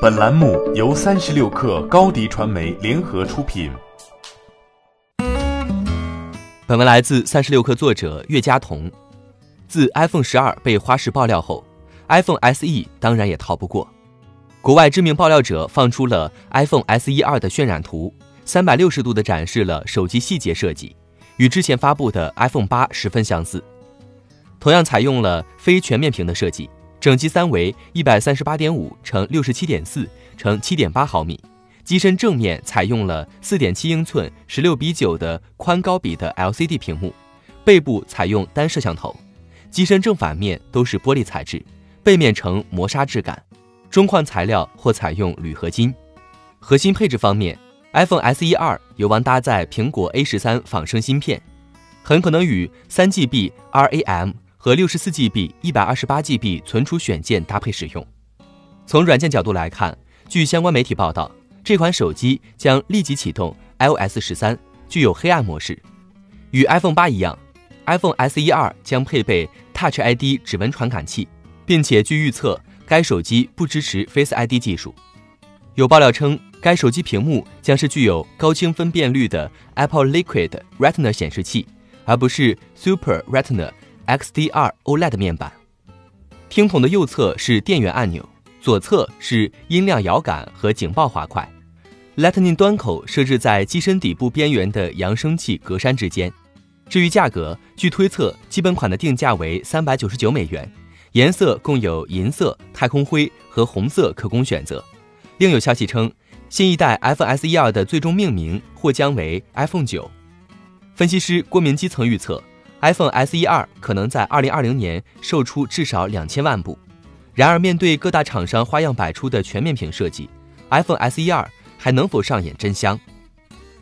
本栏目由三十六氪高低传媒联合出品。本文来自三十六氪作者岳佳彤。自 iPhone 十二被花式爆料后，iPhone SE 当然也逃不过。国外知名爆料者放出了 iPhone SE 二的渲染图，三百六十度的展示了手机细节设计，与之前发布的 iPhone 八十分相似。同样采用了非全面屏的设计，整机三维一百三十八点五乘六十七点四乘七点八毫米，机身正面采用了四点七英寸十六比九的宽高比的 LCD 屏幕，背部采用单摄像头，机身正反面都是玻璃材质，背面呈磨砂质感，中框材料或采用铝合金。核心配置方面，iPhone SE 二有望搭载苹果 A 十三仿生芯片，很可能与三 GB RAM。和六十四 GB、一百二十八 GB 存储选件搭配使用。从软件角度来看，据相关媒体报道，这款手机将立即启动 iOS 十三，具有黑暗模式。与 iPhone 八一样，iPhone SE 二将配备 Touch ID 指纹传感器，并且据预测，该手机不支持 Face ID 技术。有爆料称，该手机屏幕将是具有高清分辨率的 Apple Liquid Retina 显示器，而不是 Super Retina。XDR OLED 面板，听筒的右侧是电源按钮，左侧是音量摇杆和警报滑块。Lightning 端口设置在机身底部边缘的扬声器格栅之间。至于价格，据推测，基本款的定价为三百九十九美元，颜色共有银色、太空灰和红色可供选择。另有消息称，新一代 iPhone SE 二的最终命名或将为 iPhone 九。分析师郭明基曾预测。iPhone SE 二可能在二零二零年售出至少两千万部，然而面对各大厂商花样百出的全面屏设计，iPhone SE 二还能否上演真香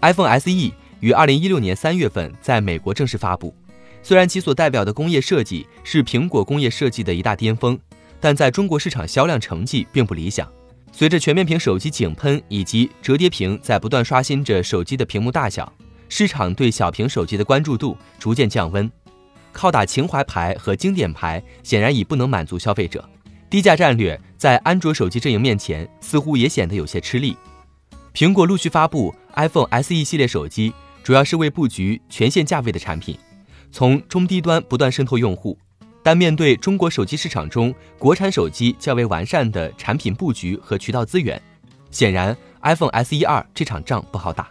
？iPhone SE 于二零一六年三月份在美国正式发布，虽然其所代表的工业设计是苹果工业设计的一大巅峰，但在中国市场销量成绩并不理想。随着全面屏手机井喷以及折叠屏在不断刷新着手机的屏幕大小。市场对小屏手机的关注度逐渐降温，靠打情怀牌和经典牌显然已不能满足消费者，低价战略在安卓手机阵营面前似乎也显得有些吃力。苹果陆续发布 iPhone SE 系列手机，主要是为布局全线价位的产品，从中低端不断渗透用户，但面对中国手机市场中国产手机较为完善的产品布局和渠道资源，显然 iPhone SE 二这场仗不好打。